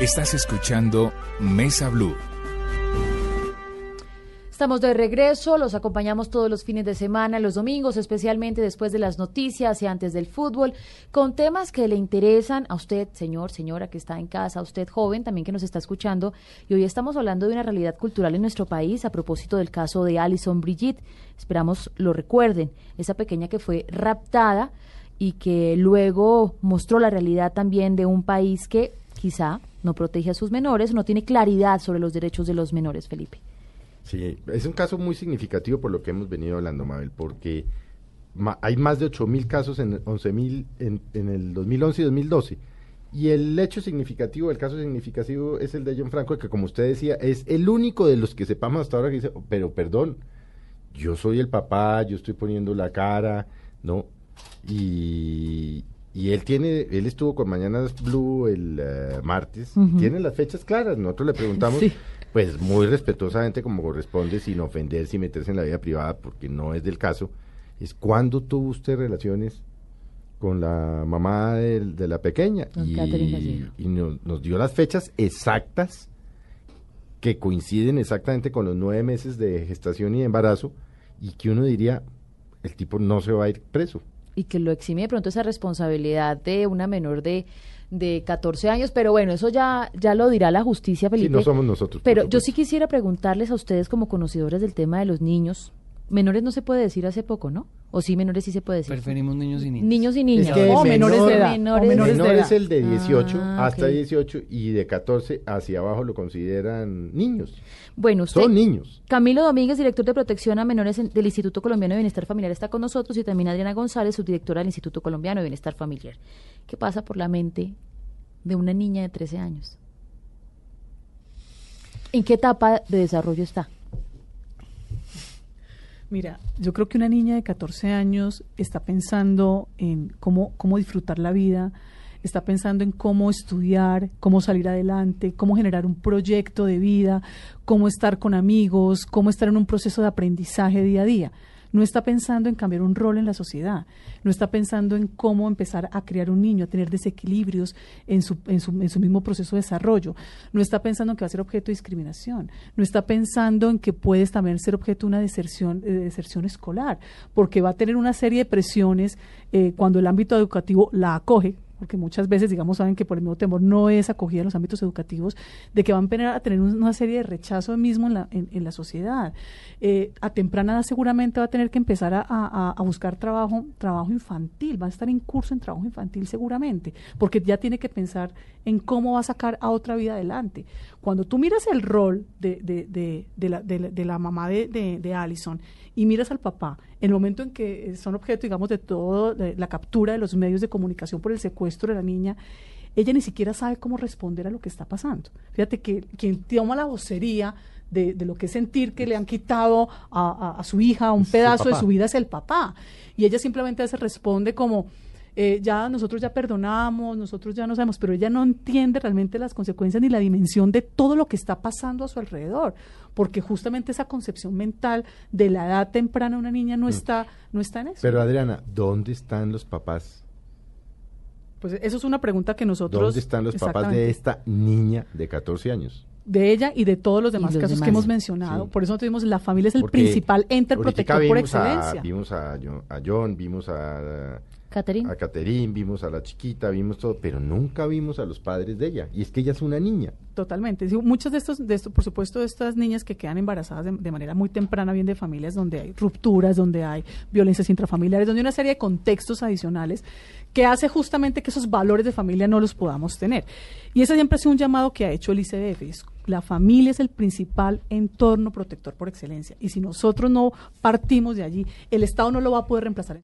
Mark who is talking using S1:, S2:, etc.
S1: Estás escuchando Mesa Blue.
S2: Estamos de regreso, los acompañamos todos los fines de semana, los domingos, especialmente después de las noticias y antes del fútbol, con temas que le interesan a usted, señor, señora que está en casa, a usted joven también que nos está escuchando. Y hoy estamos hablando de una realidad cultural en nuestro país a propósito del caso de Alison Brigitte. Esperamos lo recuerden, esa pequeña que fue raptada y que luego mostró la realidad también de un país que quizá no protege a sus menores, no tiene claridad sobre los derechos de los menores, Felipe.
S3: Sí, es un caso muy significativo por lo que hemos venido hablando, Mabel, porque hay más de 8.000 casos en 11.000 en, en el 2011 y 2012. Y el hecho significativo, el caso significativo es el de John Franco, que como usted decía, es el único de los que sepamos hasta ahora que dice, pero perdón, yo soy el papá, yo estoy poniendo la cara, ¿no? Y, y él tiene, él estuvo con Mañanas Blue el eh, martes, tiene las fechas claras, nosotros le preguntamos, pues muy respetuosamente como corresponde, sin ofender, sin meterse en la vida privada, porque no es del caso, es cuándo tuvo usted relaciones con la mamá de, la pequeña. Y, y nos, dio las fechas exactas que coinciden exactamente con los nueve meses de gestación y embarazo y que uno diría, el tipo no se va a ir preso.
S2: Y que lo exime de pronto esa responsabilidad de una menor de de 14 años, pero bueno, eso ya, ya lo dirá la justicia, Felipe.
S3: Sí, no somos nosotros.
S2: Pero yo sí quisiera preguntarles a ustedes como conocedores del tema de los niños, menores no se puede decir hace poco, ¿no? O sí, menores sí se puede decir.
S4: Preferimos niños y niñas.
S2: Niños y niñas.
S3: o
S2: menores de edad.
S3: Menores, es el de 18 ah, hasta 18 y de 14 hacia abajo lo consideran niños.
S2: Bueno, usted,
S3: Son niños.
S2: Camilo Domínguez, director de protección a menores del Instituto Colombiano de Bienestar Familiar, está con nosotros y también Adriana González, subdirectora del Instituto Colombiano de Bienestar Familiar. ¿Qué pasa por la mente de una niña de 13 años? ¿En qué etapa de desarrollo está?
S5: Mira, yo creo que una niña de 14 años está pensando en cómo, cómo disfrutar la vida, está pensando en cómo estudiar, cómo salir adelante, cómo generar un proyecto de vida, cómo estar con amigos, cómo estar en un proceso de aprendizaje día a día no está pensando en cambiar un rol en la sociedad, no está pensando en cómo empezar a criar un niño, a tener desequilibrios en su, en su, en su mismo proceso de desarrollo, no está pensando en que va a ser objeto de discriminación, no está pensando en que puedes también ser objeto de una deserción, de deserción escolar, porque va a tener una serie de presiones eh, cuando el ámbito educativo la acoge, porque muchas veces, digamos, saben que por el mismo temor no es acogida en los ámbitos educativos, de que van a tener una serie de rechazo mismo en la, en, la sociedad. Eh, a temprana edad seguramente va a tener que empezar a, a, buscar trabajo, trabajo infantil, va a estar en curso en trabajo infantil seguramente, porque ya tiene que pensar en cómo va a sacar a otra vida adelante. Cuando tú miras el rol de, de, de, de la, la mamá de, Allison y miras al papá, en el momento en que son objeto, digamos, de todo, la captura de los medios de comunicación por el secuestro de la niña, ella ni siquiera sabe cómo responder a lo que está pasando. Fíjate que quien toma la vocería de, lo que es sentir que le han quitado a, su hija un pedazo de su vida es el papá. Y ella simplemente se responde como, eh, ya nosotros ya perdonamos, nosotros ya no sabemos, pero ella no entiende realmente las consecuencias ni la dimensión de todo lo que está pasando a su alrededor, porque justamente esa concepción mental de la edad temprana de una niña no mm. está, no está en eso.
S3: Pero Adriana, ¿dónde están los papás?
S5: Pues eso es una pregunta que nosotros...
S3: ¿Dónde están los papás de esta niña de 14 años?
S5: de ella y de todos los demás casos que hemos mencionado. Por eso tuvimos la familia es el principal ente protector por excelencia.
S3: vimos a John, vimos a a Caterín, vimos a la chiquita, vimos todo, pero nunca vimos a los padres de ella. Y es que ella es una niña.
S5: Totalmente. muchas de estos, de esto, por supuesto, de estas niñas que quedan embarazadas de, manera muy temprana, bien de familias donde hay rupturas, donde hay violencias intrafamiliares, donde hay una serie de contextos adicionales que hace justamente que esos valores de familia no los podamos tener. Y ese siempre ha sido un llamado que ha hecho el ICDF. La familia es el principal entorno protector por excelencia. Y si nosotros no partimos de allí, el Estado no lo va a poder reemplazar.